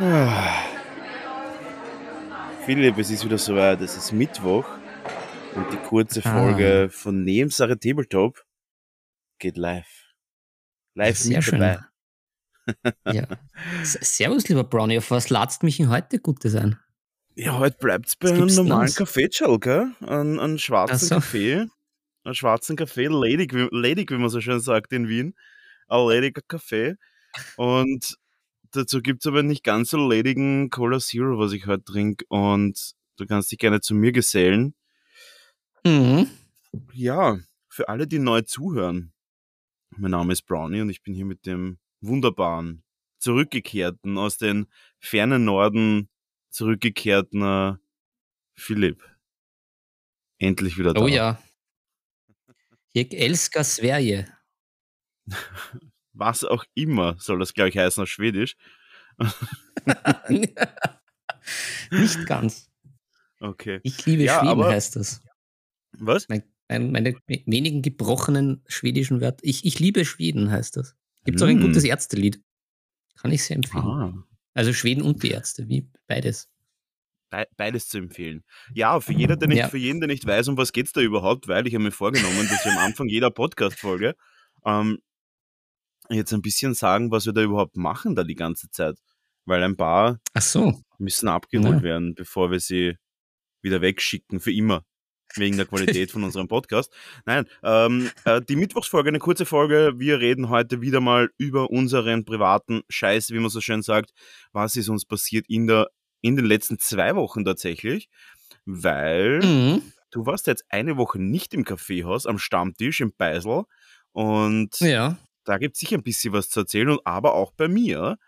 Ah. Philipp, es ist wieder soweit. Es ist Mittwoch und die kurze Ah. Folge von Nebensache Tabletop geht live. Live Sehr mit schön. dabei. Ja. Servus, lieber Brownie. Auf was ladst mich denn heute Gutes ein? Ja, heute bleibt's bei Was einem normalen? Kaffeeschall, gell? Einen, einen schwarzen so. Kaffee. Einen schwarzen Kaffee, ledig, wie- ledig, wie man so schön sagt in Wien. Ein lediger Kaffee. Und dazu gibt's aber nicht ganz so ledigen Cola Zero, was ich heute trinke. Und du kannst dich gerne zu mir gesellen. Mhm. Ja, für alle, die neu zuhören. Mein Name ist Brownie und ich bin hier mit dem wunderbaren, zurückgekehrten, aus den fernen Norden zurückgekehrten äh, Philipp. Endlich wieder da. Oh ja. Jeg älskar Sverige. Was auch immer soll das, glaube ich, heißen auf Schwedisch. Nicht ganz. Okay. Ich liebe Ja, Schweden, aber- heißt das. Was? Mein, mein, meine wenigen gebrochenen schwedischen Wörter. Ich, ich liebe Schweden, heißt das. Gibt auch ein Hm. gutes Ärztelied. Kann ich sehr empfehlen. Ah, Also Schweden und die Ärzte, wie beides. be beides zu empfehlen. Ja, für, jeder, der nicht, Ja. für jeden, der nicht weiß, um was geht's da überhaupt, weil ich habe mir vorgenommen, dass wir am Anfang jeder Podcast-Folge ähm, jetzt ein bisschen sagen, was wir da überhaupt machen da die ganze Zeit. Weil ein paar so. müssen abgeholt Ja. werden, bevor wir sie wieder wegschicken, für immer. Wegen der Qualität von unserem Podcast. Nein, ähm, äh, die Mittwochsfolge, eine kurze Folge. Wir reden heute wieder mal über unseren privaten Scheiß, wie man so schön sagt. Was ist uns passiert in, der, in den letzten zwei Wochen tatsächlich? Weil Mhm. du warst jetzt eine Woche nicht im Kaffeehaus, am Stammtisch im Beisel. Und Ja. Da gibt es sicher ein bisschen was zu erzählen und aber auch bei mir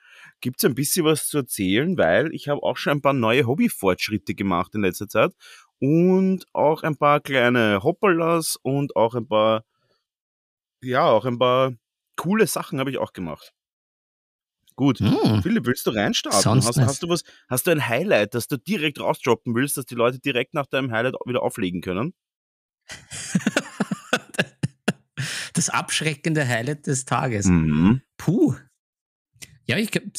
gibt es ein bisschen was zu erzählen, weil ich habe auch schon ein paar neue Hobbyfortschritte gemacht in letzter Zeit und auch ein paar kleine Hoppalas und auch ein paar, ja, auch ein paar coole Sachen habe ich auch gemacht. Gut. Mhm. Philipp, willst du reinstarten? Hast, hast du was, hast du ein Highlight, das du direkt rausdroppen willst, dass die Leute direkt nach deinem Highlight wieder auflegen können? Das abschreckende Highlight des Tages. Mhm. Puh. Ja, ich glaube,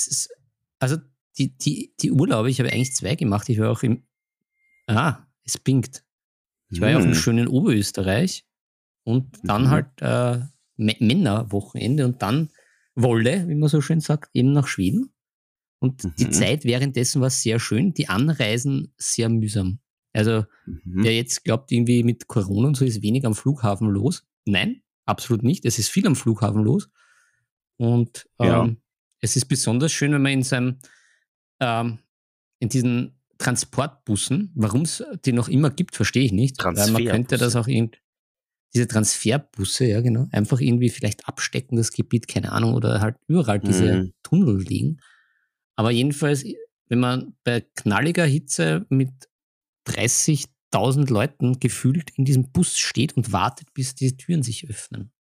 also die, die, die Urlaube, ich habe eigentlich zwei gemacht. Ich war auch im, ah, es pinkt. Ich war ja auch im Mhm. schönen Oberösterreich und dann Mhm. halt äh, Männerwochenende und dann Wolle, wie man so schön sagt, eben nach Schweden. Und die Mhm. Zeit währenddessen war sehr schön, die Anreisen sehr mühsam. Also Mhm. Wer jetzt glaubt, irgendwie mit Corona und so ist wenig am Flughafen los. Nein, absolut nicht. Es ist viel am Flughafen los. Und ähm, Ja. es ist besonders schön, wenn man in seinem, ähm, in diesen Transportbussen, warum es die noch immer gibt, verstehe ich nicht. Weil man könnte das auch irgendwie, diese Transferbusse, ja genau, einfach irgendwie vielleicht abstecken, das Gebiet, keine Ahnung, oder halt überall diese Mhm. Tunnel liegen. Aber jedenfalls, wenn man bei knalliger Hitze mit 30.000 Leuten gefühlt in diesem Bus steht und wartet, bis die Türen sich öffnen.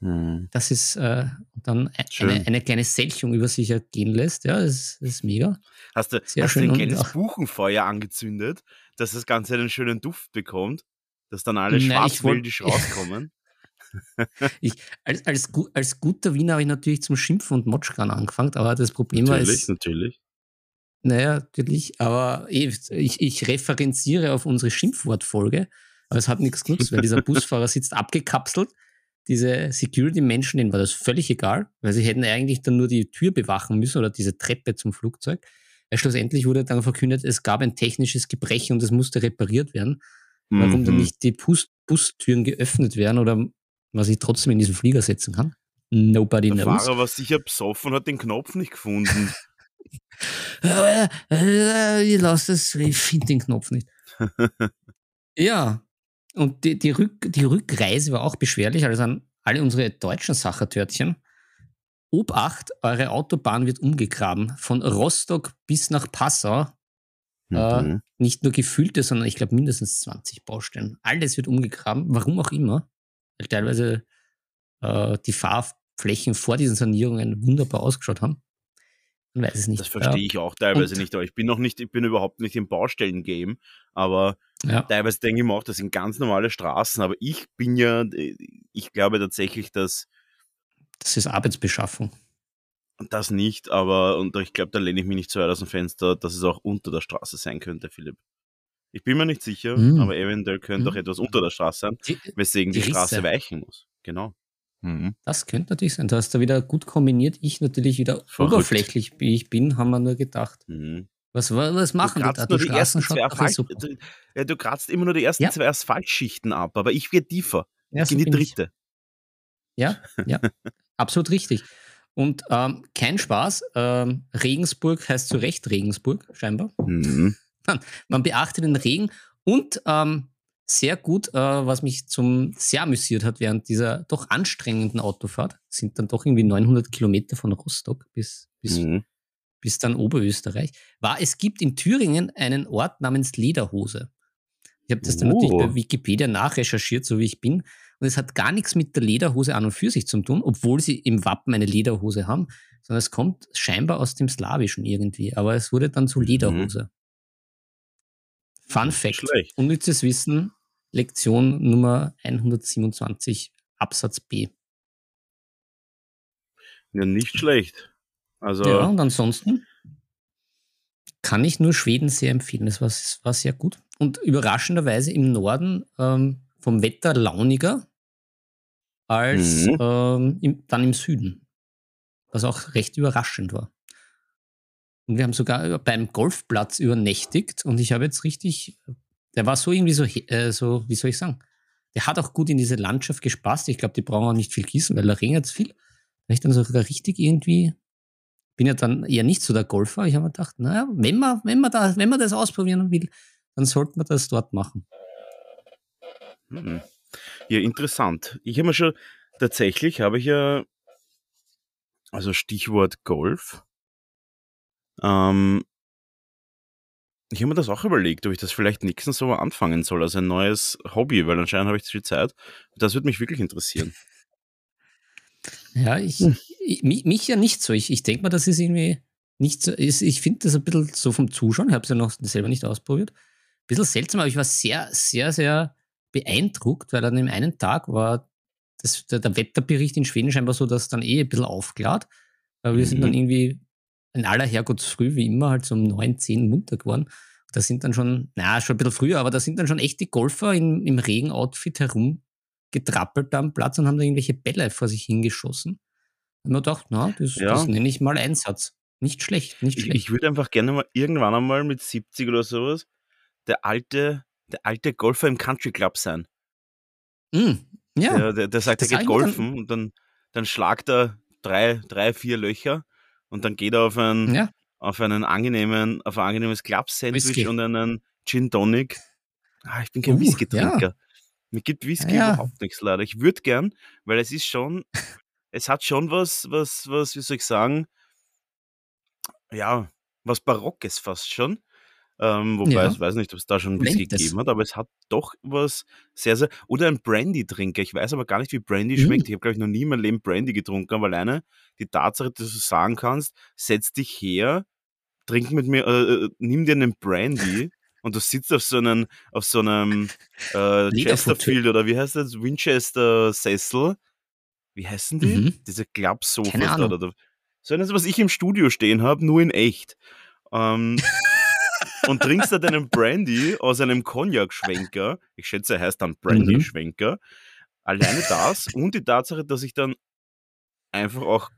Mhm. Das ist äh, dann e- eine, eine kleine Selchung über sich ergehen lässt. Ja, das, ist- das ist mega. Hast du, Sehr hast du schön ein und kleines Buchenfeuer angezündet, dass das Ganze einen schönen Duft bekommt, dass dann alle ich schwarzwildisch rauskommen? Als, als, gu- als guter Wiener habe ich natürlich zum Schimpfen und Motschkan angefangen, aber das Problem war, natürlich, es, natürlich. Naja, natürlich, aber ich, ich referenziere auf unsere Schimpfwortfolge, aber es hat nichts genutzt, weil dieser Busfahrer sitzt abgekapselt. Diese Security-Menschen, denen war das völlig egal, weil sie hätten eigentlich dann nur die Tür bewachen müssen oder diese Treppe zum Flugzeug. Weil schlussendlich wurde dann verkündet, es gab ein technisches Gebrechen und es musste repariert werden. Warum dann Mhm. nicht die Bus Bustüren geöffnet werden oder was ich trotzdem in diesen Flieger setzen kann? Nobody Der knows. Fahrer war sicher besoffen und hat den Knopf nicht gefunden. Äh, äh, ich lasse das, ich finde den Knopf nicht. ja, und die, die, Rück, die Rückreise war auch beschwerlich, also an alle unsere deutschen Sachertörtchen. Obacht, eure Autobahn wird umgegraben. Von Rostock bis nach Passau. Äh, Mhm. nicht nur gefüllte, sondern ich glaube mindestens 20 Baustellen. Alles wird umgegraben, warum auch immer. Weil teilweise äh, die Fahrflächen vor diesen Sanierungen wunderbar ausgeschaut haben. Weiß es nicht. Das verstehe ich auch teilweise und- nicht, aber ich bin noch nicht, ich bin überhaupt nicht im Baustellen-Game, aber Ja. teilweise denke ich mir auch, das sind ganz normale Straßen, aber ich bin ja, ich glaube tatsächlich, dass Das ist Arbeitsbeschaffung. Das nicht, aber und ich glaube, da lehne ich mich nicht zu weit aus dem Fenster, dass es auch unter der Straße sein könnte, Philipp. Ich bin mir nicht sicher, Mhm. aber eventuell könnte auch Mhm. etwas unter der Straße sein, weswegen die, die Straße weichen muss. Genau. Mhm. Das könnte natürlich sein. Du hast da wieder gut kombiniert. Ich natürlich wieder Verrückt. oberflächlich, wie ich bin, haben wir nur gedacht. Mhm. Was, wa- was machen du die da? nur Die ersten zwei Asphalt, du, ja, du kratzt immer nur die ersten Ja. zwei Asphaltschichten ab, aber ich gehe tiefer. Ja, ich so gehe in die bin ich. dritte. Ja, ja, absolut richtig. Und ähm, kein Spaß. Ähm, Regensburg heißt zu Recht Regensburg, scheinbar. Mhm. Man beachtet den Regen und ähm, sehr gut, äh, was mich zum sehr amüsiert hat während dieser doch anstrengenden Autofahrt, sind dann doch irgendwie 900 Kilometer von Rostock bis, bis, Mhm. bis dann Oberösterreich, war, es gibt in Thüringen einen Ort namens Lederhose. Ich habe das dann natürlich Oh. bei Wikipedia nachrecherchiert, so wie ich bin. Und es hat gar nichts mit der Lederhose an und für sich zu tun, obwohl sie im Wappen eine Lederhose haben, sondern es kommt scheinbar aus dem Slawischen irgendwie. Aber es wurde dann zu Lederhose. Fun Nicht Fact. schlecht. Unnützes Wissen, Lektion Nummer 127, Absatz B. Ja, nicht schlecht. Also, Ja, und ansonsten kann ich nur Schweden sehr empfehlen. Das war, das war sehr gut. Und überraschenderweise im Norden ähm, vom Wetter launiger als Mhm. ähm, im, dann im Süden. Was auch recht überraschend war. Und wir haben sogar beim Golfplatz übernächtigt und ich habe jetzt richtig, der war so irgendwie so, äh, so, wie soll ich sagen, der hat auch gut in diese Landschaft gespasst. Ich glaube, die brauchen auch nicht viel gießen, weil da regnet es viel. Hab ich dann sogar richtig irgendwie, bin ja dann eher nicht so der Golfer. Ich habe mir gedacht, naja, wenn man, wenn man da, wenn man das ausprobieren will, dann sollte man das dort machen. Mhm. Ja, interessant. Ich habe mir schon, tatsächlich habe ich ja, also Stichwort Golf, ähm, ich habe mir das auch überlegt, ob ich das vielleicht nächsten Sommer anfangen soll, als ein neues Hobby, weil anscheinend habe ich zu viel Zeit. Das würde mich wirklich interessieren. Ja, ich, Hm. ich mich, mich ja nicht so. Ich, ich denke mal, das ist irgendwie nicht so. Ist, ich finde das ein bisschen so vom Zuschauen. Ich habe es ja noch selber nicht ausprobiert. Ein bisschen seltsam, aber ich war sehr, sehr, sehr beeindruckt, weil an dem einen Tag war das, der, der Wetterbericht in Schweden scheinbar so, dass dann eh ein bisschen aufklart. Aber wir sind Mhm. dann irgendwie in aller Herrgottsfrüh, wie immer, halt so um 9, 10 munter geworden. Da sind dann schon, na, schon ein bisschen früher, aber da sind dann schon echte Golfer im, im Regenoutfit herumgetrappelt am Platz und haben da irgendwelche Bälle vor sich hingeschossen. Und man gedacht, na, das, Ja. das nenne ich mal Einsatz. Nicht schlecht, nicht Ich, schlecht. ich würde einfach gerne mal irgendwann einmal mit 70 oder sowas der alte, der alte Golfer im Country Club sein. Mm, ja, Der, der, der sagt, er das geht sag ich mir dann- golfen und dann, dann schlagt er drei, drei, vier Löcher und dann geht er auf ein, ja, auf einen angenehmen, auf ein angenehmes Club-Sandwich und einen Gin Tonic. Ah, ich bin kein Uh, Whisky-Trinker. Mir gibt Whisky Ja. überhaupt nichts leider. Ich würde gern, weil es ist schon, es hat schon was, was, was, wie soll ich sagen, ja, was Barockes fast schon. Ähm, wobei Ja. ich weiß nicht, ob es da schon Whisky Blends. gegeben hat, aber es hat doch was sehr, sehr. Oder ein Brandy-Trinker. Ich weiß aber gar nicht, wie Brandy Mhm. schmeckt. Ich habe, glaube ich, noch nie in meinem Leben Brandy getrunken, aber alleine die Tatsache, dass du sagen kannst, setz dich her, trink mit mir, äh, äh, nimm dir einen Brandy und du sitzt auf so einem, auf so einem äh. Chesterfield oder wie heißt das? Winchester-Sessel. Wie heißen die? Mhm. Diese Klappsofas Keine Ahnung. da, da. So eines, was ich im Studio stehen habe, nur in echt. Ähm, und trinkst da deinen Brandy aus einem Cognac-Schwenker. Ich schätze, er heißt dann Brandy-Schwenker. Alleine das und die Tatsache, dass ich dann einfach auch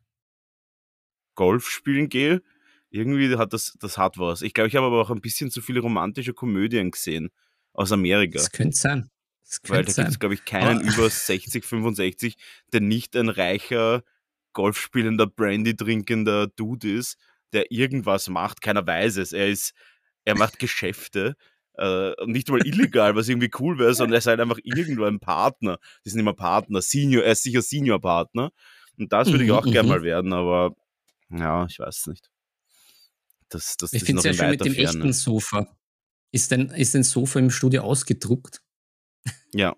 Golf spielen gehe, irgendwie hat das, das hat was. Ich glaube, ich habe aber auch ein bisschen zu viele romantische Komödien gesehen aus Amerika. das könnte sein. Das Weil könnte da gibt es, glaube ich, keinen Aber- über 60, 65, der nicht ein reicher, golfspielender, Brandy trinkender Dude ist, der irgendwas macht. Keiner weiß es. Er ist, er macht Geschäfte. Äh, und nicht mal illegal, was irgendwie cool wäre, sondern er ist halt einfach irgendwo ein Partner. Die sind immer Partner. Senior, er ist sicher Senior-Partner. Und das würde ich Mhm, auch gerne mhm. mal werden, aber ja, ich weiß nicht. Das, das Ich finde es ja in schön mit dem Ferne. echten Sofa. Ist denn, ist denn Sofa im Studio ausgedruckt? Ja,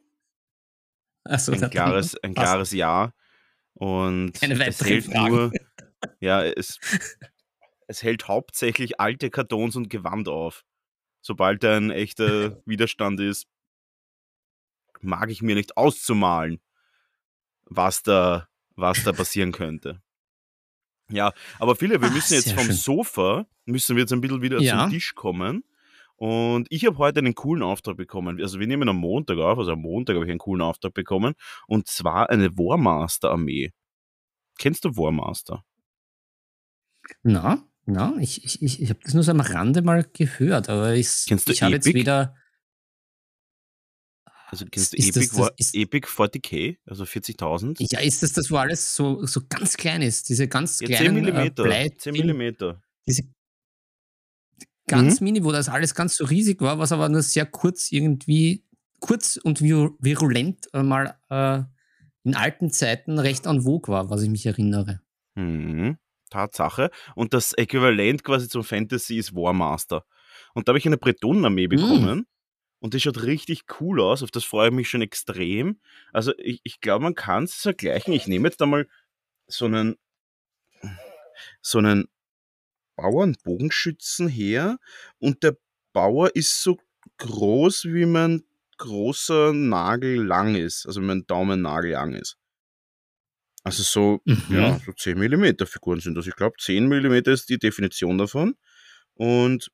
Also, ein klares, ein klares Ja. Und Keine es Fragen. nur, ja, es, es hält hauptsächlich alte Kartons und Gewand auf. Sobald da ein echter Widerstand ist, mag ich mir nicht auszumalen, was da, was da passieren könnte. Ja, aber viele, wir Ah, müssen jetzt vom schön. Sofa, müssen wir jetzt ein bisschen wieder zum Ja. Tisch kommen. Und ich habe heute einen coolen Auftrag bekommen. Also wir nehmen am Montag auf, also am Montag habe ich einen coolen Auftrag bekommen. Und zwar eine Warmaster-Armee. Kennst du Warmaster? Na, na, ich, ich, ich, ich habe das nur so am Rande mal gehört, aber ich, Kennst ich habe jetzt Epic? weder. Also kennst du Ist das Epic, das- War- ist- Epic 40k, also 40.000? Ja, ist das das, wo alles so, so ganz klein ist? Diese ganz Ja, 10 kleinen äh. Blei 10 Millimeter. diese ganz Mhm. mini, wo das alles ganz so riesig war, was aber nur sehr kurz irgendwie, kurz und viru- virulent äh, mal äh, in alten Zeiten recht en vogue war, was ich mich erinnere. Mhm. Tatsache. Und das Äquivalent quasi zum Fantasy ist Warmaster. Und da habe ich eine Bretonenarmee bekommen. Und die schaut richtig cool aus. Auf das freue ich mich schon extrem. Also ich, ich glaube, man kann es vergleichen. Ich nehme jetzt einmal so einen, so einen Bauernbogenschützen her. Und der Bauer ist so groß, wie mein großer Nagel lang ist. Also wie mein Daumennagel lang ist. Also so Mhm. ja, so 10 mm Figuren sind das. Ich glaube, 10 mm ist die Definition davon. Und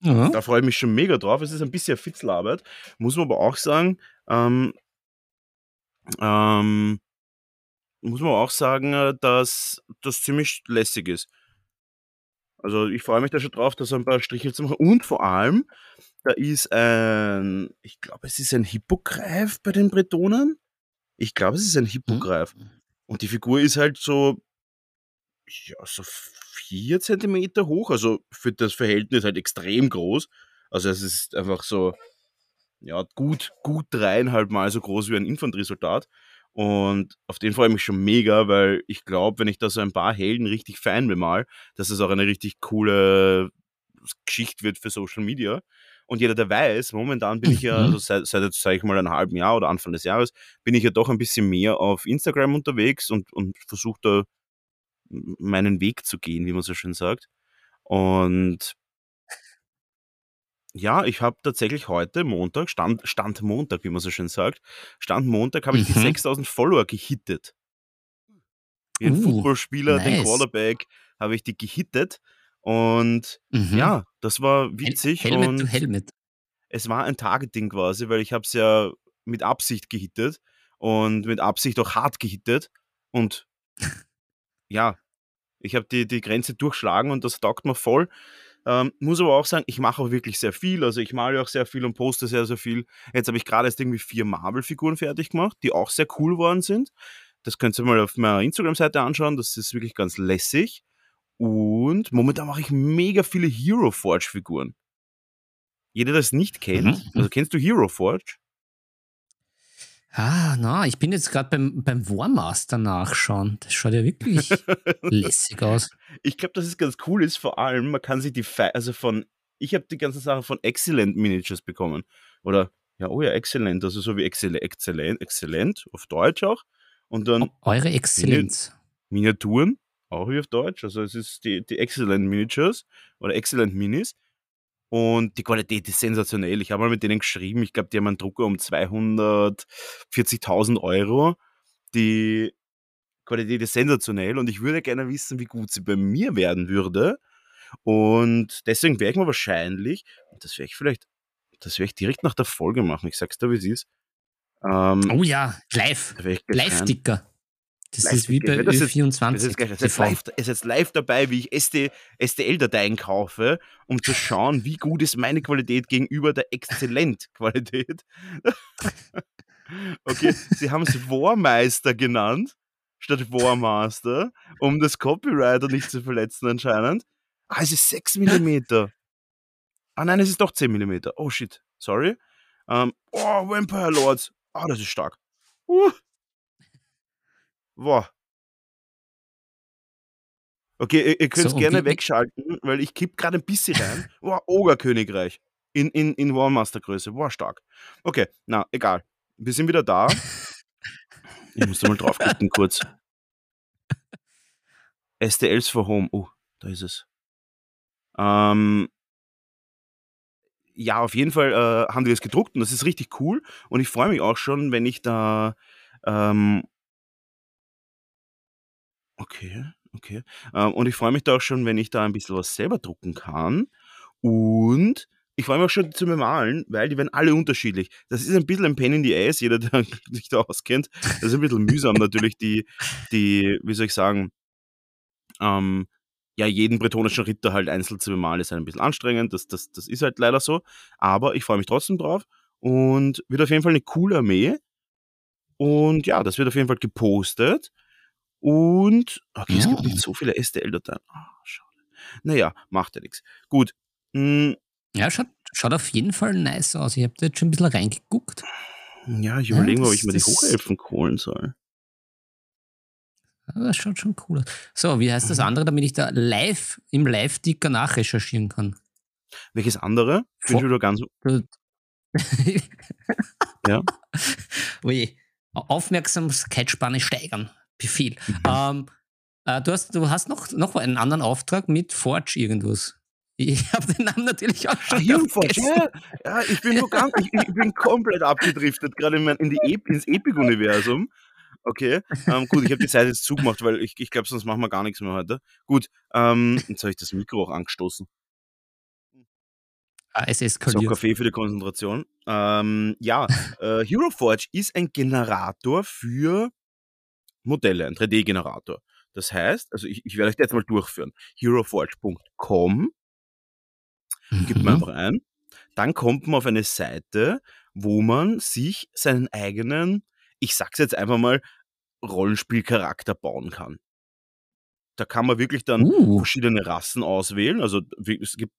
Ja. da freue ich mich schon mega drauf. Es ist ein bisschen Fitzelarbeit. Muss man aber auch sagen, ähm, ähm, muss man auch sagen, äh, dass das ziemlich lässig ist. Also ich freue mich da schon drauf, da so ein paar Striche zu machen. Und vor allem, da ist ein, ich glaube, es ist ein Hippogreif bei den Bretonen. Ich glaube, es ist ein Hippogreif. Und die Figur ist halt so, ja, so vier Zentimeter hoch. Also für das Verhältnis halt extrem groß. Also es ist einfach so, ja, gut, gut dreieinhalb Mal so groß wie ein Infanteriesoldat. Und auf den freue ich mich schon mega, weil ich glaube, wenn ich da so ein paar Helden richtig fein bemal, dass es auch eine richtig coole Geschichte wird für Social Media. Und jeder, der weiß, momentan bin ich ja, Mhm. also seit, seit jetzt, sage ich mal, einem halben Jahr oder Anfang des Jahres, bin ich ja doch ein bisschen mehr auf Instagram unterwegs und, und versuche da meinen Weg zu gehen, wie man so schön sagt. Und ja, ich habe tatsächlich heute Montag, Stand, Stand Montag, wie man so schön sagt, Stand Montag habe ich die Mhm. 6000 Follower gehittet. Wie ein Uh, Footballspieler, den nice. Quarterback, habe ich die gehittet. Und Mhm. ja, das war Hel witzig Helmet und to Helmet. es war ein Targeting quasi, weil ich habe es ja mit Absicht gehittet und mit Absicht auch hart gehittet. Und ja, ich habe die, die Grenze durchschlagen und das taugt mir voll. Ähm, muss aber auch sagen, ich mache auch wirklich sehr viel. Also ich male auch sehr viel und poste sehr, sehr viel. Jetzt habe ich gerade erst irgendwie vier Marvel-Figuren fertig gemacht, die auch sehr cool geworden sind. Das könnt ihr mal auf meiner Instagram-Seite anschauen. Das ist wirklich ganz lässig. Und momentan mache ich mega viele Hero Forge-Figuren. Jeder, der es nicht kennt, Mhm. also kennst du Hero Forge? Ah, na, ich bin jetzt gerade beim, beim Warmaster nachschauen. Das schaut ja wirklich lässig aus. Ich glaube, dass es ganz cool ist, vor allem, man kann sich die, Fe also von, ich habe die ganzen Sachen von Excellent Miniatures bekommen. Oder, ja, oh ja, Excellent, also so wie Excellent, Excellent, Excellent, auf Deutsch auch. Und dann Eure Exzellenz. Miniaturen, auch wie auf Deutsch. Also es ist die, die Excellent Miniatures oder Excellent Minis. Und die Qualität ist sensationell. Ich habe mal mit denen geschrieben, ich glaube, die haben einen Drucker um 240.000 Euro. Die Qualität ist sensationell und ich würde gerne wissen, wie gut sie bei mir werden würde. Und deswegen werde ich mir wahrscheinlich, und das werde ich vielleicht, das werde ich direkt nach der Folge machen, ich sag's dir, wie es ist. Ähm, Oh ja, live. da Das ist wie bei Das ist- Ö24. Das ist. Das ist, live, ist jetzt live dabei, wie ich SD, STL-Dateien kaufe, um zu schauen, wie gut ist meine Qualität gegenüber der Exzellent-Qualität. okay, sie haben es Warmeister genannt, statt Warmaster, um das Copywriter nicht zu verletzen anscheinend. Ah, es ist 6 mm. Ah nein, es ist doch 10 mm. Oh shit, sorry. Ähm, oh, Vampire Lords. Ah, das ist stark. Uh. Wow. Okay, ihr, ihr könnt es So, gerne wegschalten, weil ich kipp gerade ein bisschen rein. Wow, Ogerkönigreich. In, in, in Warmaster-Größe. Wow, stark. Okay, na, egal. Wir sind wieder da. Ich muss da mal draufklicken kurz. STLs for Home. Oh, da ist es. Ähm, ja, auf jeden Fall äh, haben die das gedruckt und das ist richtig cool. Und ich freue mich auch schon, wenn ich da. Ähm, okay, Okay. Ähm, und ich freue mich da auch schon, wenn ich da ein bisschen was selber drucken kann. Und ich freue mich auch schon zu bemalen, weil die werden alle unterschiedlich. Das ist ein bisschen ein Pen in the Ass, jeder, der sich da auskennt. Das ist ein bisschen mühsam natürlich, die, die, wie soll ich sagen, ähm, ja, jeden bretonischen Ritter halt einzeln zu bemalen, ist halt ein bisschen anstrengend. Das, das, das ist halt leider so. Aber ich freue mich trotzdem drauf. Und wird auf jeden Fall eine coole Armee. Und ja, das wird auf jeden Fall gepostet. Und okay, es gibt nicht so viele STL-Dateien. Ah, schade. Naja, macht ja nichts. Gut. Hm, Ja, schaut, schaut auf jeden Fall nice aus. Ich habe da jetzt schon ein bisschen reingeguckt. ja, ich Ja, überlege mal, ob ich mir die Hochelfen holen soll. Aber Das schaut schon cool aus. So, wie heißt das Mhm. andere, damit ich da live im Live-Ticker nachrecherchieren kann? Welches andere? Ich bin wieder ganz. Ja. Oje. Aufmerksamkeitsspanne steigern. Befehl. Mhm. Ähm, äh, du, hast, du hast noch, noch einen anderen Auftrag mit Forge irgendwas. Ich habe den Namen natürlich auch Ah, schon hier vergessen. ja, ja, ich bin nur ganz, ich, ich bin komplett abgedriftet, gerade in, mein, in die ins Epic-Universum. Okay, ähm, gut, ich habe die Seite jetzt zugemacht, weil ich, ich glaube, sonst machen wir gar nichts mehr heute. Gut, ähm, jetzt habe ich das Mikro auch angestoßen. Ah, es So, eskaliert. Kaffee für die Konzentration. Ähm, ja, äh, Hero Forge ist ein Generator für Modelle, ein 3D-Generator. Das heißt, also ich, ich werde euch das jetzt mal durchführen. Heroforge.com, gibt man Mhm. einfach ein. Dann kommt man auf eine Seite, wo man sich seinen eigenen, ich sag's jetzt einfach mal, Rollenspielcharakter bauen kann. Da kann man wirklich dann Uh, verschiedene Rassen auswählen. Also es gibt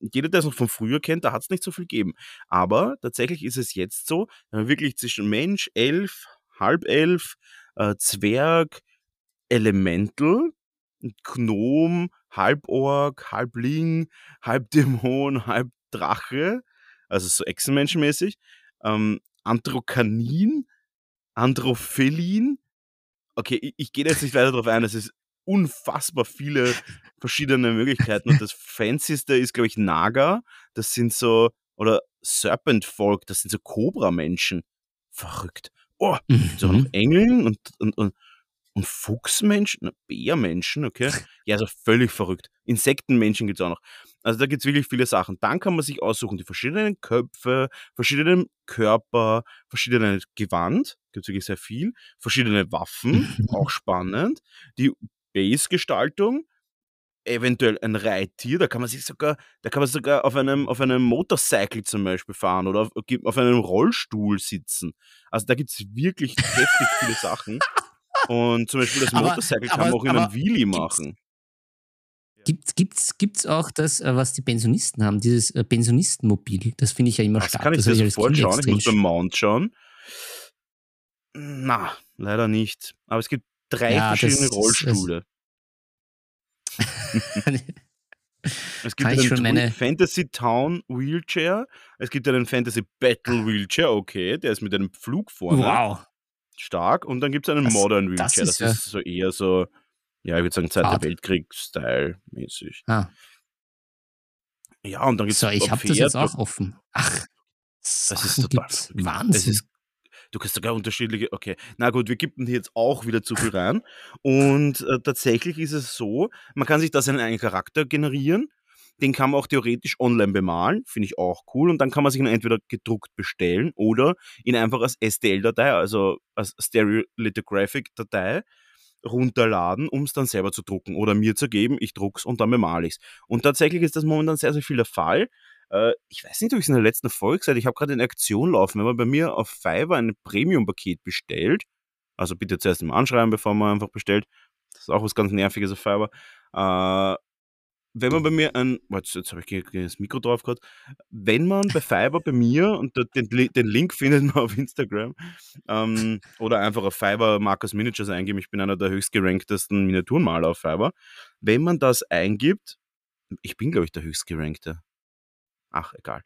jeder, der es noch von früher kennt, da hat es nicht so viel gegeben. Aber tatsächlich ist es jetzt so, wenn man wirklich zwischen Mensch, Elf, Halbelf, äh, Zwerg, Elemental, Gnom, Halborg, Halbling, Halbdämon, Halbdrache, also so Echsenmenschenmäßig, ähm, Androkanin, Androphelin. Okay, ich, ich gehe jetzt nicht weiter darauf ein, es ist unfassbar viele verschiedene Möglichkeiten und das fancyste ist, glaube ich, Naga. Das sind so, oder Serpent Folk, das sind so Cobra-Menschen. Verrückt. Oh, so noch mhm. Engeln und, und, und, und Fuchsmenschen, Bärmenschen, okay. Ja, also völlig verrückt. Insektenmenschen gibt's auch noch. Also da gibt's wirklich viele Sachen. Dann kann man sich aussuchen, die verschiedenen Köpfe, verschiedenen Körper, verschiedene Gewand, gibt's wirklich sehr viel, verschiedene Waffen, auch spannend. Die Base-Gestaltung, eventuell ein Reittier, da kann man sich sogar, da kann man sogar auf einem, auf einem Motorcycle zum Beispiel fahren oder auf, auf einem Rollstuhl sitzen. Also da gibt's wirklich heftig viele Sachen. Und zum Beispiel das Aber- Motorcycle kann aber- man auch in einem Wheelie machen. Gibt, gibt's, gibt's auch das, äh, was die Pensionisten haben, dieses äh, Pensionistenmobil? Das finde ich ja immer Das stark. kann ich das als sofort schauen. Ich muss beim Mount schauen. Na, leider nicht. Aber es gibt drei Ja, das verschiedene ist- Rollstühle. Es gibt Kann einen meine- Fantasy Town Wheelchair. Es gibt einen Fantasy Battle Wheelchair, okay, der ist mit einem Flug vorne. wow. Stark. Und dann gibt es einen Das- Modern das Wheelchair. Das ist ja- ist so eher so, ja, ich würde sagen, Zweiter. Weltkrieg-Style mäßig. Ah, Ja, und dann gibt es so, ich habe das jetzt auch offen. Ach, Das ist Sachen total gibt's. verrückt. Wahnsinn. Es ist, du kannst sogar unterschiedliche. Okay, na gut, wir kippen hier jetzt auch wieder zu viel rein. Und äh, tatsächlich ist es so, man kann sich da seinen eigenen Charakter generieren. Den kann man auch theoretisch online bemalen, finde ich auch cool. Und dann kann man sich ihn entweder gedruckt bestellen oder ihn einfach als STL-Datei, also als Stereolithographic-Datei, runterladen, um es dann selber zu drucken oder mir zu geben. Ich druck's und dann bemale ich's. Und tatsächlich ist das momentan sehr, sehr viel der Fall. Äh, ich weiß nicht, ob ich es in der letzten Folge gesagt habe, ich habe gerade eine Aktion laufen. Wenn man bei mir auf Fiverr ein Premium-Paket bestellt, also bitte zuerst mal anschreiben, bevor man einfach bestellt. Das ist auch was ganz Nerviges auf Fiverr. Äh, wenn man bei mir ein, warte, jetzt habe ich das Mikro drauf gehabt, wenn man bei Fiverr bei mir, und den, den Link findet man auf Instagram, ähm, oder einfach auf Fiverr Markus Miniatures eingeben, ich bin einer der höchstgeranktesten Miniaturmaler auf Fiverr, wenn man das eingibt, ich bin glaube ich der höchstgerankte, ach egal,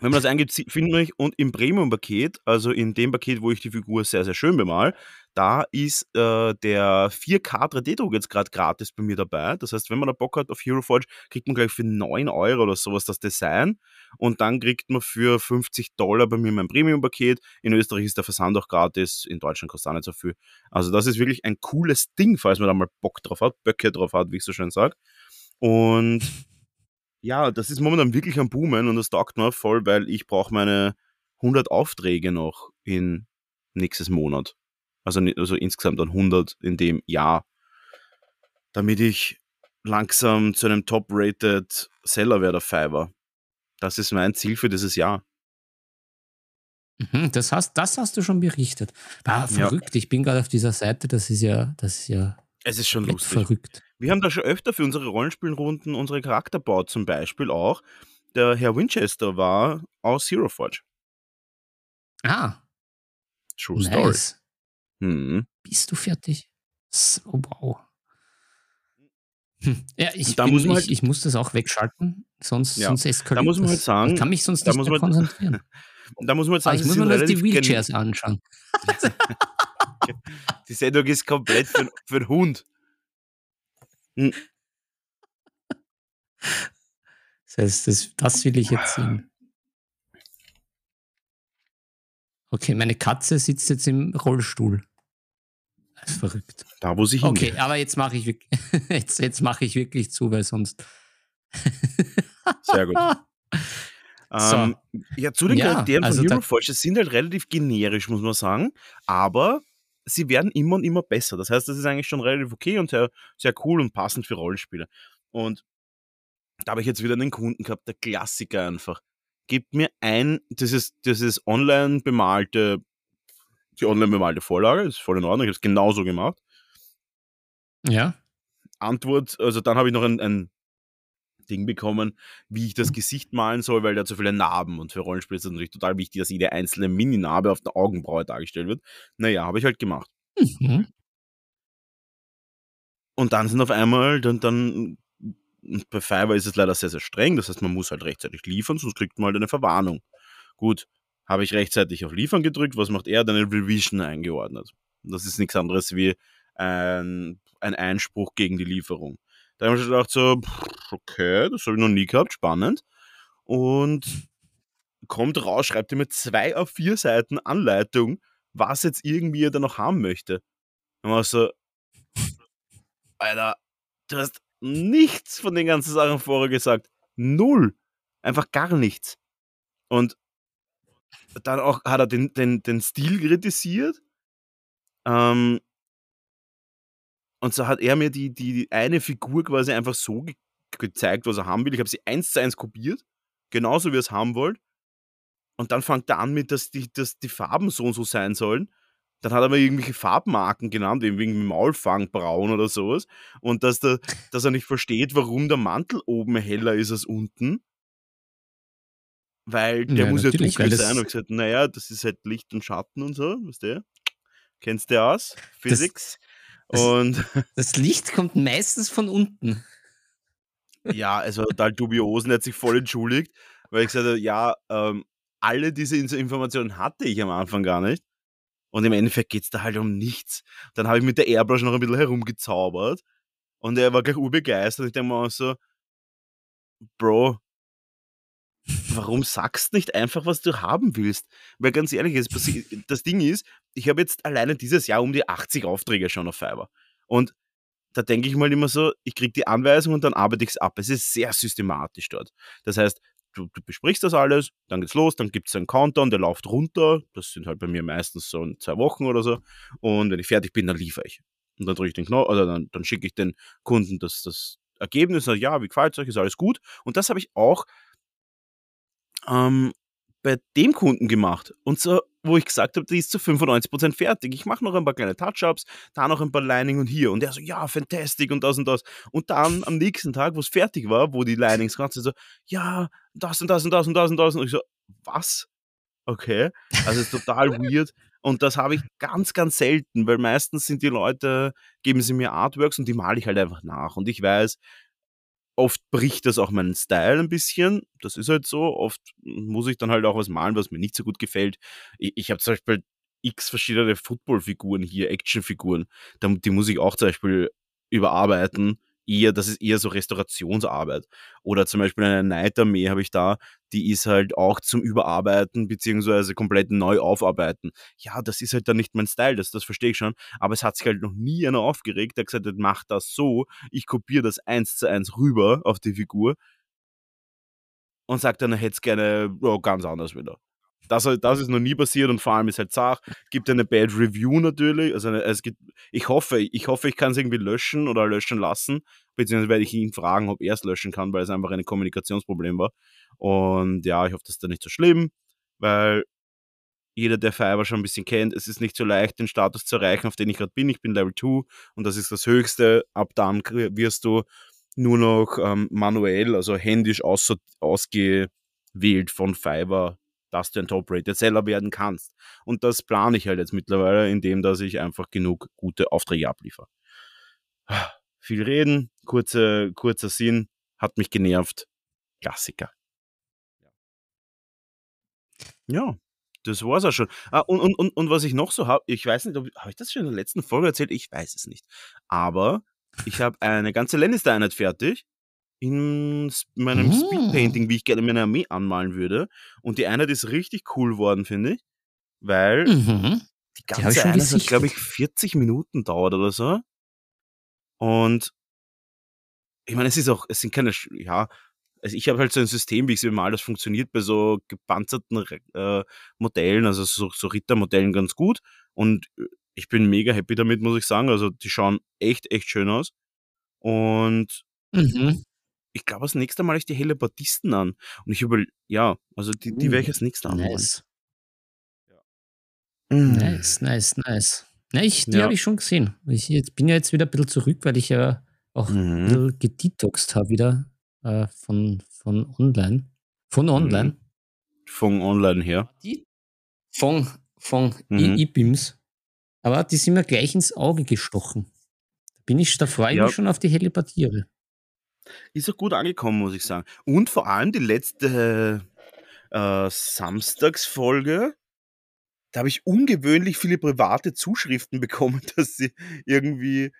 wenn man das eingibt, findet man mich und im Premium-Paket, also in dem Paket, wo ich die Figur sehr, sehr schön bemal, da ist äh, der 4K 3D-Druck jetzt gerade gratis bei mir dabei. Das heißt, wenn man da Bock hat auf Hero Forge, kriegt man gleich für 9 Euro oder sowas das Design und dann kriegt man für 50 Dollar bei mir mein Premium-Paket. In Österreich ist der Versand auch gratis, in Deutschland kostet auch nicht so viel. Also das ist wirklich ein cooles Ding, falls man da mal Bock drauf hat, Böcke drauf hat, wie ich so schön sage. Und ja, das ist momentan wirklich am Boomen und das taugt mir voll, weil ich brauche meine 100 Aufträge noch in nächstes Monat. Also, also insgesamt dann 100 in dem Jahr, damit ich langsam zu einem Top-Rated Seller werde auf Fiverr. Das ist mein Ziel für dieses Jahr. Mhm, das hast, das hast du schon berichtet. Ah, verrückt. Ja. Ich bin gerade auf dieser Seite. Das ist ja, das ist ja. Es ist schon lustig. Verrückt. Wir haben da schon öfter für unsere Rollenspielrunden unsere Charakterbau zum Beispiel auch. Der Herr Winchester war aus Zero Forge. Ah. True nice. Story. Hm. Bist du fertig? So, wow. Hm. Ja, ich, bin, muss halt, ich, ich, muss das auch wegschalten, sonst, ja, sonst eskaliert Da muss man halt sagen, ich kann mich sonst nicht mehr konzentrieren. Da muss man halt sagen, Aber ich muss mir nur die Wheelchairs anschauen. die Sendung ist komplett für, für den Hund. Hm. Das heißt, das, das will ich jetzt sehen. Okay, meine Katze sitzt jetzt im Rollstuhl. Das ist verrückt. Da, wo sie hingeht. Okay, aber jetzt mache ich, jetzt, jetzt mach ich wirklich zu, weil sonst. Sehr gut. So. Ähm, ja, zu den ja, Charakteren also von Hero Forge sind halt relativ generisch, muss man sagen. Aber sie werden immer und immer besser. Das heißt, das ist eigentlich schon relativ okay und sehr, sehr cool und passend für Rollenspiele. Und da habe ich jetzt wieder einen Kunden gehabt, der Klassiker einfach. Gib mir ein, das ist, das ist online bemalte, die online bemalte Vorlage, ist voll in Ordnung, ich habe es genauso gemacht. Ja. Antwort, also dann habe ich noch ein, ein Ding bekommen, wie ich das Gesicht malen soll, weil der hat so viele Narben und für Rollenspiele ist es natürlich total wichtig, dass jede einzelne Mini-Narbe auf der Augenbraue dargestellt wird. Naja, habe ich halt gemacht. Mhm. Und dann sind auf einmal, dann, dann, bei Fiverr ist es leider sehr, sehr streng, das heißt, man muss halt rechtzeitig liefern, sonst kriegt man halt eine Verwarnung. Gut, habe ich rechtzeitig auf Liefern gedrückt, was macht er? Dann eine Revision eingeordnet. Das ist nichts anderes wie ein, ein Einspruch gegen die Lieferung. Da habe ich gedacht, so, okay, das habe ich noch nie gehabt, spannend. Und kommt raus, schreibt er mir zwei auf vier Seiten Anleitung, was jetzt irgendwie er da noch haben möchte. Und war so, Alter, du hast nichts von den ganzen Sachen vorher gesagt. Null. Einfach gar nichts. Und dann auch hat er den, den, den Stil kritisiert. Ähm, und so hat er mir die, die eine Figur quasi einfach so ge gezeigt, was er haben will. Ich habe sie eins zu eins kopiert, genauso wie er es haben wollte. Und dann fängt er an mit, dass die, dass die Farben so und so sein sollen. Dann hat er mir irgendwelche Farbmarken genannt, eben wegen Maulfangbraun oder sowas. Und dass, der, dass er nicht versteht, warum der Mantel oben heller ist als unten. Weil der ja, muss ja dunkel sein. Und ich gesagt, naja, das ist halt Licht und Schatten und so, weißt du? Kennst du aus? Physics? Und das Licht kommt meistens von unten. Ja, also total dubios und er hat sich voll entschuldigt, weil ich gesagt habe, ja, ähm, alle diese Informationen hatte ich am Anfang gar nicht. Und im Endeffekt geht es da halt um nichts. Dann habe ich mit der Airbrush noch ein bisschen herumgezaubert und er war gleich urbegeistert. Ich denke mal so, Bro, warum sagst du nicht einfach, was du haben willst? Weil ganz ehrlich, das Ding ist, ich habe jetzt alleine dieses Jahr um die 80 Aufträge schon auf Fiverr. Und da denke ich mal immer so, ich kriege die Anweisung und dann arbeite ich es ab. Es ist sehr systematisch dort. Das heißt, du, du besprichst das alles, dann geht's los, dann gibt es einen Countdown, der läuft runter. Das sind halt bei mir meistens so zwei Wochen oder so. Und wenn ich fertig bin, dann liefere ich. Und dann drücke ich den Knopf, oder dann, dann schicke ich den Kunden das, das Ergebnis, ja, wie gefällt es euch, ist alles gut. Und das habe ich auch ähm, bei dem Kunden gemacht. Und so, wo ich gesagt habe, die ist zu 95% fertig. Ich mache noch ein paar kleine Touch-Ups, da noch ein paar Lining und hier. Und er so, ja, fantastic und das und das. Und dann am nächsten Tag, wo es fertig war, wo die Linings gerade so, ja, das und das und das und das und das. Und ich so, was? Okay. Also ist total weird. Und das habe ich ganz, ganz selten, weil meistens sind die Leute, geben sie mir Artworks und die male ich halt einfach nach. Und ich weiß, oft bricht das auch meinen Style ein bisschen. Das ist halt so. Oft muss ich dann halt auch was malen, was mir nicht so gut gefällt. Ich, ich habe zum Beispiel x verschiedene Footballfiguren hier, Actionfiguren. Die muss ich auch zum Beispiel überarbeiten eher, das ist eher so Restaurationsarbeit. Oder zum Beispiel eine Neidarmee habe ich da, die ist halt auch zum Überarbeiten beziehungsweise komplett neu aufarbeiten. Ja, das ist halt dann nicht mein Style, das, das verstehe ich schon. Aber es hat sich halt noch nie einer aufgeregt, der gesagt hat, mach das so, ich kopiere das eins zu eins rüber auf die Figur und sagt dann, er hätte es gerne oh, ganz anders wieder. Das, das ist noch nie passiert und vor allem ist halt Zach, gibt eine Bad Review natürlich. Also es gibt, ich hoffe, ich hoffe, ich kann es irgendwie löschen oder löschen lassen, beziehungsweise werde ich ihn fragen, ob er es löschen kann, weil es einfach ein Kommunikationsproblem war. Und ja, ich hoffe, das ist dann nicht so schlimm, weil jeder, der Fiverr schon ein bisschen kennt, es ist nicht so leicht, den Status zu erreichen, auf den ich gerade bin. Ich bin Level 2 und das ist das Höchste. Ab dann wirst du nur noch ähm, manuell, also händisch aus, ausgewählt von Fiverr dass du ein Top-Rated Seller werden kannst. Und das plane ich halt jetzt mittlerweile, indem dass ich einfach genug gute Aufträge abliefere. Viel reden, kurze, kurzer Sinn, hat mich genervt. Klassiker. Ja, das war's auch schon. Ah, und, und, und, und was ich noch so habe, ich weiß nicht, habe ich das schon in der letzten Folge erzählt? Ich weiß es nicht. Aber ich habe eine ganze Lannister-Einheit fertig in meinem mhm. Speedpainting, wie ich gerne meine Armee anmalen würde. Und die Einheit ist richtig cool worden, finde ich. Weil mhm. die ganze die Einheit hat, glaube ich, 40 Minuten dauert oder so. Und ich meine, es ist auch, es sind keine, ja, also ich habe halt so ein System, wie ich es mal, das funktioniert bei so gepanzerten äh, Modellen, also so, so Rittermodellen ganz gut. Und ich bin mega happy damit, muss ich sagen. Also die schauen echt, echt schön aus. Und mhm ich glaube, das nächste Mal ich die Hellebartisten an. Und ich über, ja, also die, die werde ich als nächstes anholen. Nice. Ja. Mm. Nice, nice, nice. Ja, ich, die ja. habe ich schon gesehen. Ich jetzt, bin ja jetzt wieder ein bisschen zurück, weil ich ja auch mhm. ein bisschen gedetoxed habe wieder äh, von, von online. Von online. Mhm. Von online her. Die, von von mhm. E-Beams. Aber die sind mir gleich ins Auge gestochen. Bin ich, da freue ich ja. mich schon auf die Hellebardiere. Ist auch gut angekommen, muss ich sagen. Und vor allem die letzte äh, Samstagsfolge, da habe ich ungewöhnlich viele private Zuschriften bekommen, dass sie irgendwie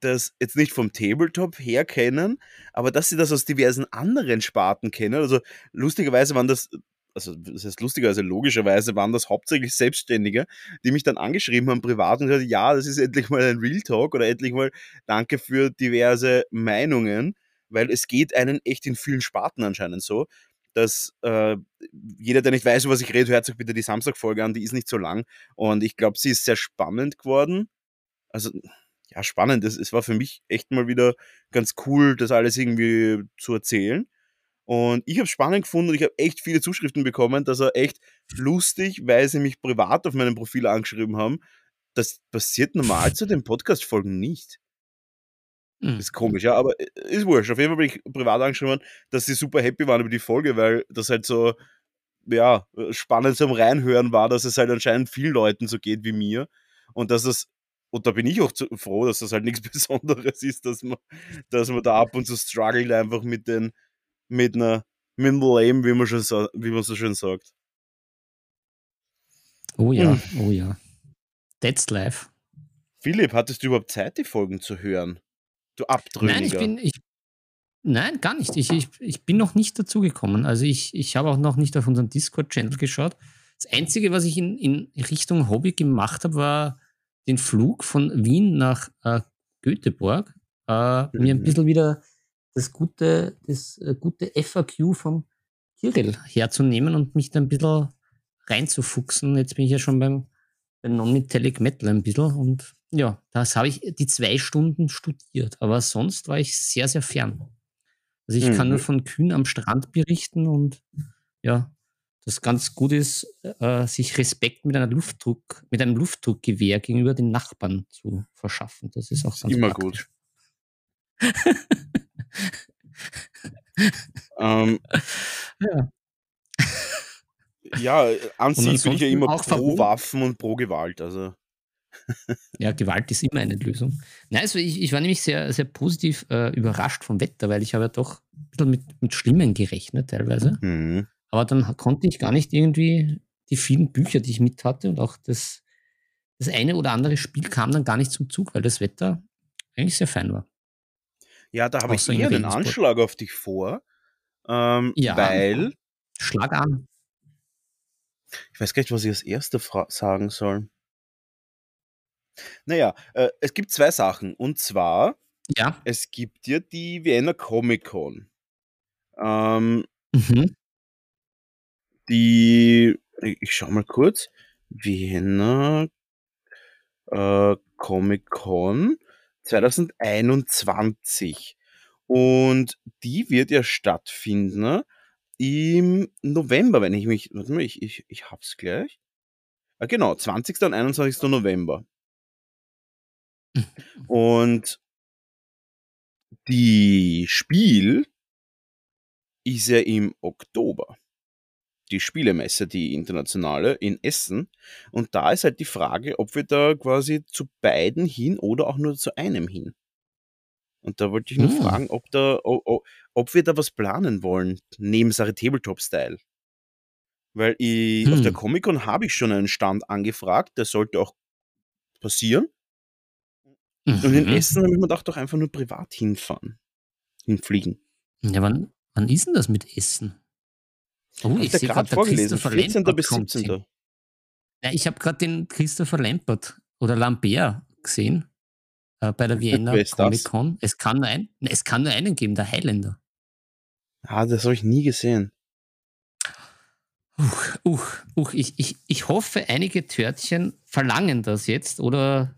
das jetzt nicht vom Tabletop her kennen, aber dass sie das aus diversen anderen Sparten kennen. Also lustigerweise waren das also das heißt lustigerweise, logischerweise waren das hauptsächlich Selbstständige, die mich dann angeschrieben haben privat und gesagt, ja, das ist endlich mal ein Real Talk oder endlich mal danke für diverse Meinungen, weil es geht einen echt in vielen Sparten anscheinend so, dass äh, jeder, der nicht weiß, was ich rede, hört sich bitte die Samstagfolge an, die ist nicht so lang und ich glaube, sie ist sehr spannend geworden. Also ja, spannend. Es war für mich echt mal wieder ganz cool, das alles irgendwie zu erzählen. Und ich habe es spannend gefunden und ich habe echt viele Zuschriften bekommen, dass er echt lustig, weil sie mich privat auf meinem Profil angeschrieben haben. Das passiert normal zu den Podcast-Folgen nicht. Mhm. Ist komisch, ja, aber äh, ist wurscht. Auf jeden Fall bin ich privat angeschrieben, dass sie super happy waren über die Folge, weil das halt so, ja, spannend zum Reinhören war, dass es halt anscheinend vielen Leuten so geht wie mir. Und dass es, und da bin ich auch froh, dass das halt nichts Besonderes ist, dass man, dass man da ab und zu struggelt einfach mit den, mit einer mit einem Lame, wie man, schon so, wie man so schön sagt. Oh ja, hm. oh ja. That's life. Philipp, hattest du überhaupt Zeit, die Folgen zu hören? Du Abtrünniger. Nein, ich bin, ich, nein gar nicht. Ich, ich, ich bin noch nicht dazugekommen. Also ich, ich habe auch noch nicht auf unseren Discord-Channel geschaut. Das Einzige, was ich in, in Richtung Hobby gemacht habe, war den Flug von Wien nach äh, Göteborg. Äh, mhm. Mir ein mhm. bisschen wieder das gute, das äh, gute FAQ vom Kirill herzunehmen und mich da ein bisschen reinzufuchsen. Jetzt bin ich ja schon beim, beim Non-Metallic Metal ein bisschen und ja, das habe ich die zwei Stunden studiert, aber sonst war ich sehr, sehr fern. Also ich mhm. kann nur mhm. von Kühn am Strand berichten und ja, das ganz gut ist, äh, sich Respekt mit, einer Luftdruck, mit einem Luftdruckgewehr gegenüber den Nachbarn zu verschaffen. Das ist auch ganz Immer praktisch. gut. ähm, ja. Ja, an sich bin ich ja immer pro Waffen und pro Gewalt. Also. ja, Gewalt ist immer eine Lösung. Nein, also ich, ich war nämlich sehr, sehr positiv äh, überrascht vom Wetter, weil ich habe ja doch ein bisschen mit, mit Schlimmen gerechnet teilweise. Mhm. Aber dann konnte ich gar nicht irgendwie die vielen Bücher, die ich mit hatte und auch das, das eine oder andere Spiel kam dann gar nicht zum Zug, weil das Wetter eigentlich sehr fein war. Ja, da habe ich eher einen. Anschlag auf dich vor, ähm, Ja. weil Schlag an. ich weiß gar nicht, was ich als erster sagen soll. Naja, äh, es gibt zwei Sachen. Und zwar, Ja. es gibt ja die Vienna Comic Con. Ähm, Mhm. die, ich ich schau mal kurz, Vienna äh, Comic Con 2021. Und die wird ja stattfinden im November, wenn ich mich, warte mal, ich, ich, ich hab's gleich. Ah, genau, 20. und 21. November. Und die Spiel ist ja im Oktober. Die Spielemesse, die internationale in Essen. Und da ist halt die Frage, ob wir da quasi zu beiden hin oder auch nur zu einem hin. Und da wollte ich nur Hm. fragen, ob, da, o- o- ob wir da was planen wollen, neben Sache Tabletop-Style. Weil ich, auf der Hm. Comic-Con habe ich schon einen Stand angefragt, der sollte auch passieren. Und in Mhm. Essen habe ich mir gedacht, doch einfach nur privat hinfahren. Hinfliegen. Ja, wann, wann ist denn das mit Essen? Oh, ich dir sehe gerade vorgelesen, Christopher 14. Lampert bis kommt 17. hin. Ja, ich habe gerade den Christopher Lampert oder Lambert gesehen äh, bei der Vienna? Comic Con. Es kann, nur ein, es kann nur einen geben, der Highlander. Ah, das habe ich nie gesehen. Uch, uch, uch, ich, ich, ich hoffe, einige Törtchen verlangen das jetzt oder,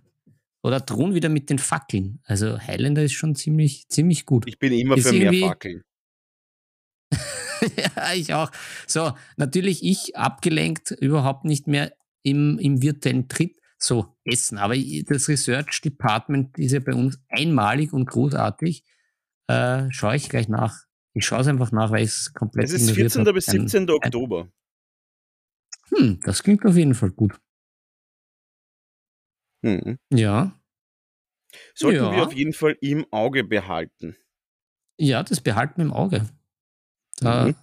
oder drohen wieder mit den Fackeln. Also Highlander ist schon ziemlich, ziemlich gut. Ich bin immer Ist für mehr Fackeln. ja, ich auch. So, natürlich ich abgelenkt, überhaupt nicht mehr im, im virtuellen Tritt. So, Essen. Aber das Research Department ist ja bei uns einmalig und großartig. Äh, schaue ich gleich nach. Ich schaue es einfach nach, weil ich es komplett Es ist ignoriert 14. hab. bis Ein- 17. Oktober. Hm, das klingt auf jeden Fall gut. Hm. Ja. Sollten Ja. wir auf jeden Fall im Auge behalten. Ja, das behalten wir im Auge. Da, Mhm.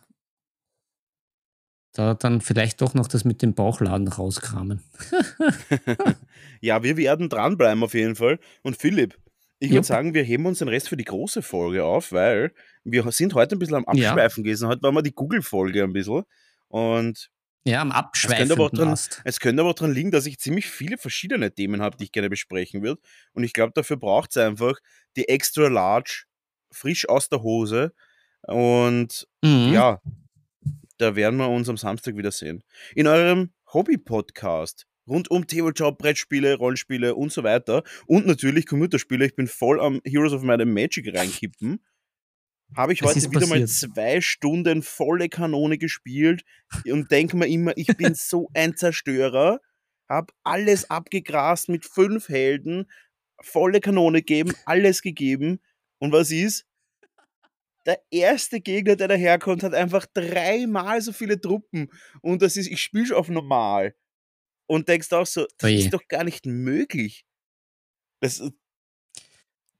da dann vielleicht doch noch das mit dem Bauchladen rauskramen. ja, wir werden dranbleiben auf jeden Fall. Und Philipp, ich würde sagen, wir heben uns den Rest für die große Folge auf, weil wir sind heute ein bisschen am Ja. Abschweifen gewesen. Heute war mal die Google-Folge ein bisschen. Und Ja, am könnte Abschweifen. aber auch dran- es könnte aber auch daran liegen, dass ich ziemlich viele verschiedene Themen habe, die ich gerne besprechen würde. Und ich glaube, dafür braucht es einfach die extra large, frisch aus der Hose. Und Mhm. ja, da werden wir uns am Samstag wiedersehen. In eurem Hobby-Podcast rund um Tabletop, Brettspiele, Rollenspiele und so weiter. Und natürlich Computerspiele. Ich bin voll am Heroes of Might and Magic reinkippen. Habe ich heute wieder mal passiert. zwei Stunden volle Kanone gespielt und denke mir immer, ich bin so ein Zerstörer. Hab alles abgegrast mit fünf Helden, volle Kanone gegeben, alles gegeben. Und was ist? Der erste Gegner, der daherkommt, hat einfach dreimal so viele Truppen. Und das ist, ich spiele schon auf normal. Und denkst auch so, das Oje. ist doch gar nicht möglich. Das,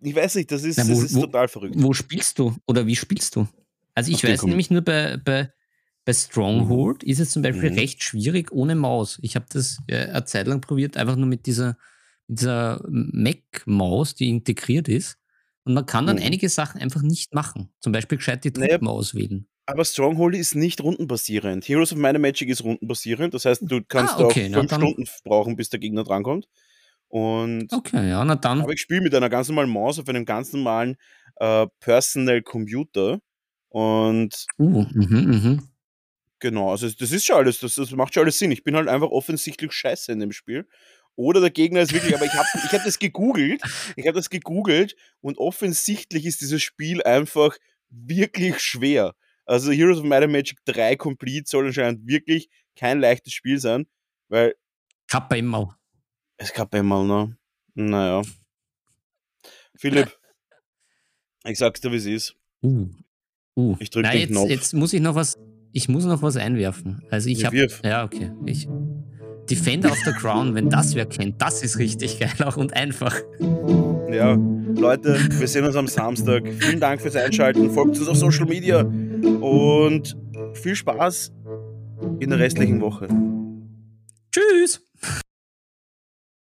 ich weiß nicht, das ist, Na, wo- das ist wo- total verrückt. Wo spielst du? Oder wie spielst du? Also ich den weiß nämlich nur bei, bei, bei Stronghold ist es zum Beispiel Mhm. recht schwierig ohne Maus. Ich habe das äh, eine Zeit lang probiert, einfach nur mit dieser, mit dieser Mac-Maus, die integriert ist. Und man kann dann Mhm. einige Sachen einfach nicht machen. Zum Beispiel gescheit die Naja, Truppen auswählen. Aber Stronghold ist nicht rundenbasierend. Heroes of Might Magic ist rundenbasierend. Das heißt, du kannst Ah, okay, auch na fünf dann- Stunden brauchen, bis der Gegner drankommt. Und Okay, ja, na dann. aber ich spiele mit einer ganz normalen Maus auf einem ganz normalen äh, Personal Computer. Und Uh, mhm, mhm. genau, also das ist schon alles, das, das macht schon alles Sinn. Ich bin halt einfach offensichtlich scheiße in dem Spiel. Oder der Gegner ist wirklich, aber ich habe ich hab das gegoogelt, ich habe das gegoogelt und offensichtlich ist dieses Spiel einfach wirklich schwer. Also Heroes of Might and Magic 3 Complete soll anscheinend wirklich kein leichtes Spiel sein, weil Kappa im Mau. es gab einmal, ne? Naja. Philipp, ich sag's dir, wie es ist. Uh. Uh. Ich drück Na, den jetzt, Knopf. Jetzt muss ich noch was, ich muss noch was einwerfen. Also ich Ja, habe, ja okay, ich, Defender of the Crown, wenn das wer kennt, das ist richtig geil auch und einfach. Ja, Leute, wir sehen uns am Samstag. Vielen Dank fürs Einschalten. Folgt uns auf Social Media und viel Spaß in der restlichen Woche. Tschüss!